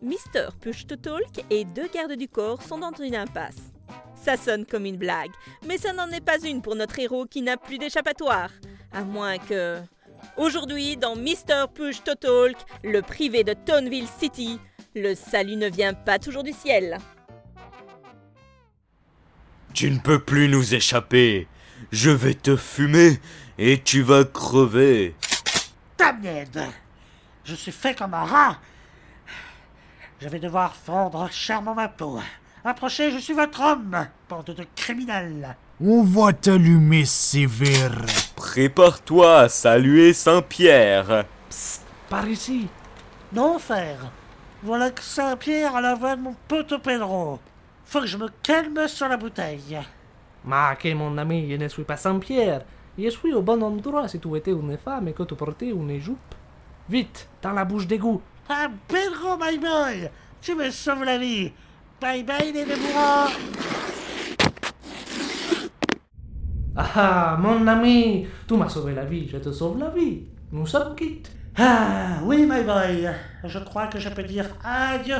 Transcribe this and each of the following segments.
Mister Push to Talk et deux gardes du corps sont dans une impasse. Ça sonne comme une blague, mais ça n'en est pas une pour notre héros qui n'a plus d'échappatoire. À moins que... Aujourd'hui, dans Mister Push to Talk, le privé de Toneville City, le salut ne vient pas toujours du ciel. Tu ne peux plus nous échapper. Je vais te fumer et tu vas crever. Damned Je suis fait comme un rat Je vais devoir fondre chèrement ma peau. Approchez, je suis votre homme, bande de criminels On va t'allumer sévère. Prépare-toi à saluer Saint-Pierre. Psst, par ici Non, frère Voilà que Saint-Pierre à la voix de mon pote Pedro. Faut que je me calme sur la bouteille. Ma que mon ami, je ne suis pas Saint-Pierre. Je suis au bon endroit si tu étais une femme et que tu portais une jupe. Vite, dans la bouche d'égout. Ah, Pedro, my boy Tu me sauves la vie Bye bye, les débourrants Ah, mon ami, tu m'as sauvé la vie, je te sauve la vie. Nous sommes quittes. Ah, oui, my boy Je crois que je peux dire adieu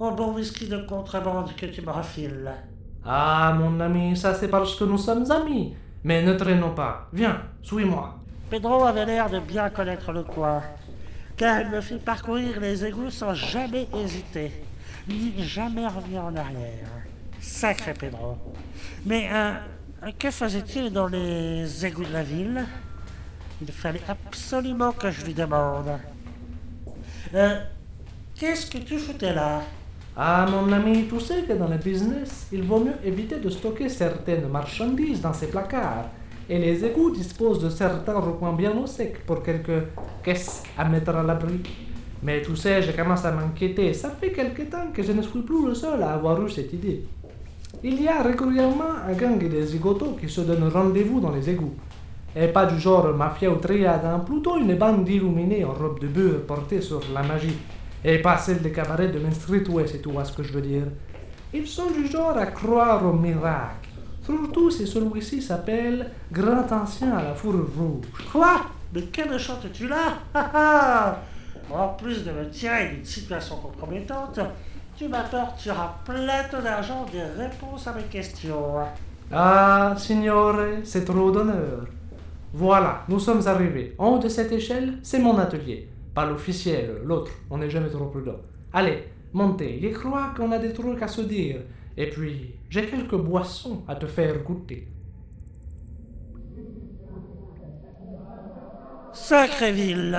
au bon whisky de contrebande que tu me refiles. Ah, mon ami, ça c'est parce que nous sommes amis. Mais ne traînons pas. Viens, suis-moi. Pedro avait l'air de bien connaître le coin, car il me fit parcourir les égouts sans jamais hésiter, ni jamais revenir en arrière. Sacré Pedro. Mais euh, que faisait-il dans les égouts de la ville? Il fallait absolument que je lui demande. Euh, Qu'est-ce que tu foutais là? Ah, mon ami, tu sais que dans le business, il vaut mieux éviter de stocker certaines marchandises dans ces placards. Et les égouts disposent de certains recoins bien au sec pour quelques caisses à mettre à l'abri. Mais tu sais, je commence à m'inquiéter. Ça fait quelque temps que je ne suis plus le seul à avoir eu cette idée. Il y a régulièrement un gang de zigotos qui se donnent rendez-vous dans les égouts. Et pas du genre mafia ou triade, hein, plutôt une bande d'illuminés en robe de beurre portée sur la magie. Et pas celle des cabarets de Main Street West, et tu vois ce que je veux dire. Ils sont du genre à croire au miracle. Surtout si celui-ci s'appelle Grand Ancien à la fourrure rouge. Quoi? Mais que me chantes-tu là? En plus de me tirer d'une situation compromettante, tu m'apporteras plein d'argent des réponses à mes questions. Ah, signore, c'est trop d'honneur. Voilà, nous sommes arrivés. En haut de cette échelle, c'est mon atelier. Pas l'officiel, l'autre, on n'est jamais trop prudent. Allez, montez, je crois qu'on a des trucs à se dire. Et puis, j'ai quelques boissons à te faire goûter. Sacrée ville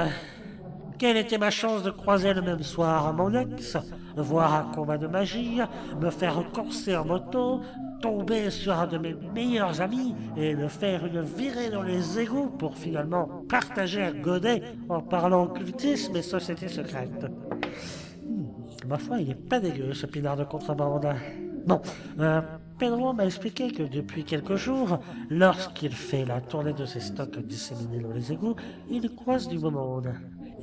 Quelle était ma chance de croiser le même soir mon ex, voir un combat de magie, me faire courser en moto, tomber sur un de mes meilleurs amis et me faire une virée dans les égouts pour finalement partager un godet en parlant occultisme et société secrète. Hmm, ma foi, il est pas dégueu ce pinard de contrebande. Bon, euh, Pedro m'a expliqué que depuis quelques jours, lorsqu'il fait la tournée de ses stocks disséminés dans les égouts, il croise du beau monde.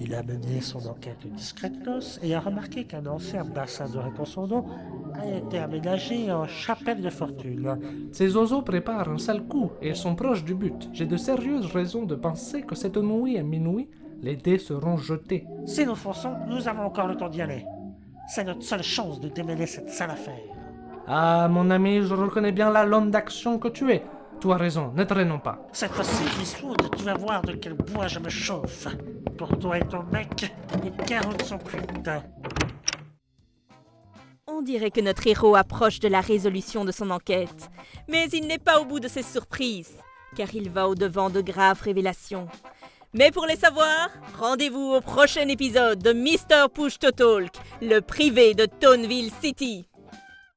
Il a mené son enquête discrètement et a remarqué qu'un ancien bassin de rétention a été aménagé en chapelle de fortune. Ces oiseaux préparent un sale coup et ils sont proches du but. J'ai de sérieuses raisons de penser que cette nuit à minuit, les dés seront jetés. Si nous fonçons, nous avons encore le temps d'y aller. C'est notre seule chance de démêler cette sale affaire. Ah, mon ami, je reconnais bien la l'homme d'action que tu es. Tu as raison, ne traînons pas. Cette fois-ci, Eastwood, tu vas voir de quel bois je me chauffe. Pour toi et ton mec, les carottes sont cuites. On dirait que notre héros approche de la résolution de son enquête. Mais il n'est pas au bout de ses surprises, car il va au-devant de graves révélations. Mais pour les savoir, rendez-vous au prochain épisode de Mr. Push to Talk, le privé de Toneville City.